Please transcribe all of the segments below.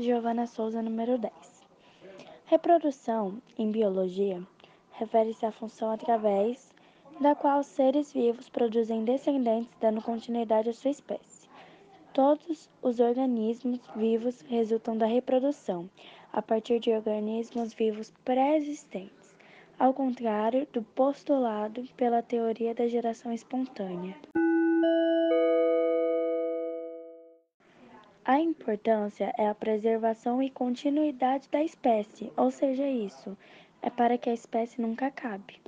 Giovana Souza, número 10. Reprodução, em biologia, refere-se à função através da qual seres vivos produzem descendentes dando continuidade à sua espécie. Todos os organismos vivos resultam da reprodução, a partir de organismos vivos pré-existentes, ao contrário do postulado pela teoria da geração espontânea. A importância é a preservação e continuidade da espécie, ou seja, isso é para que a espécie nunca acabe.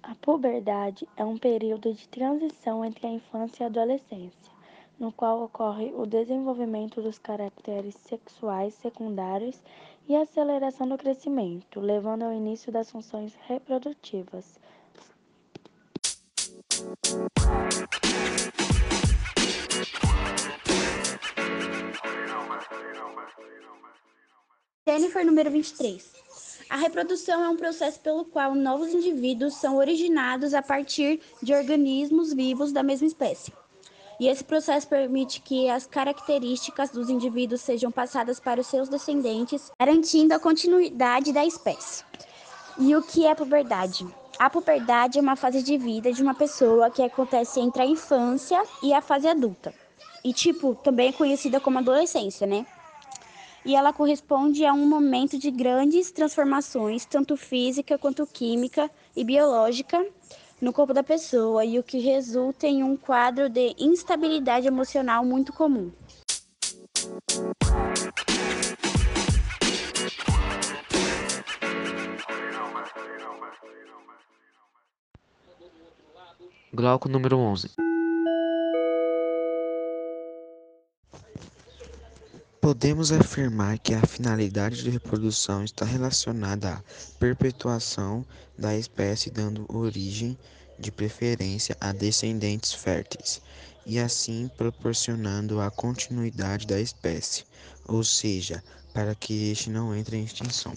A puberdade é um período de transição entre a infância e a adolescência, no qual ocorre o desenvolvimento dos caracteres sexuais secundários e a aceleração do crescimento, levando ao início das funções reprodutivas. Jennifer, número 23. A reprodução é um processo pelo qual novos indivíduos são originados a partir de organismos vivos da mesma espécie. E esse processo permite que as características dos indivíduos sejam passadas para os seus descendentes, garantindo a continuidade da espécie. E o que é puberdade? A puberdade é uma fase de vida de uma pessoa que acontece entre a infância e a fase adulta. E, tipo, também é conhecida como adolescência, né? E ela corresponde a um momento de grandes transformações, tanto física quanto química e biológica, no corpo da pessoa, e o que resulta em um quadro de instabilidade emocional muito comum. Glauco número 11. Podemos afirmar que a finalidade de reprodução está relacionada à perpetuação da espécie, dando origem, de preferência, a descendentes férteis, e assim proporcionando a continuidade da espécie, ou seja, para que este não entre em extinção.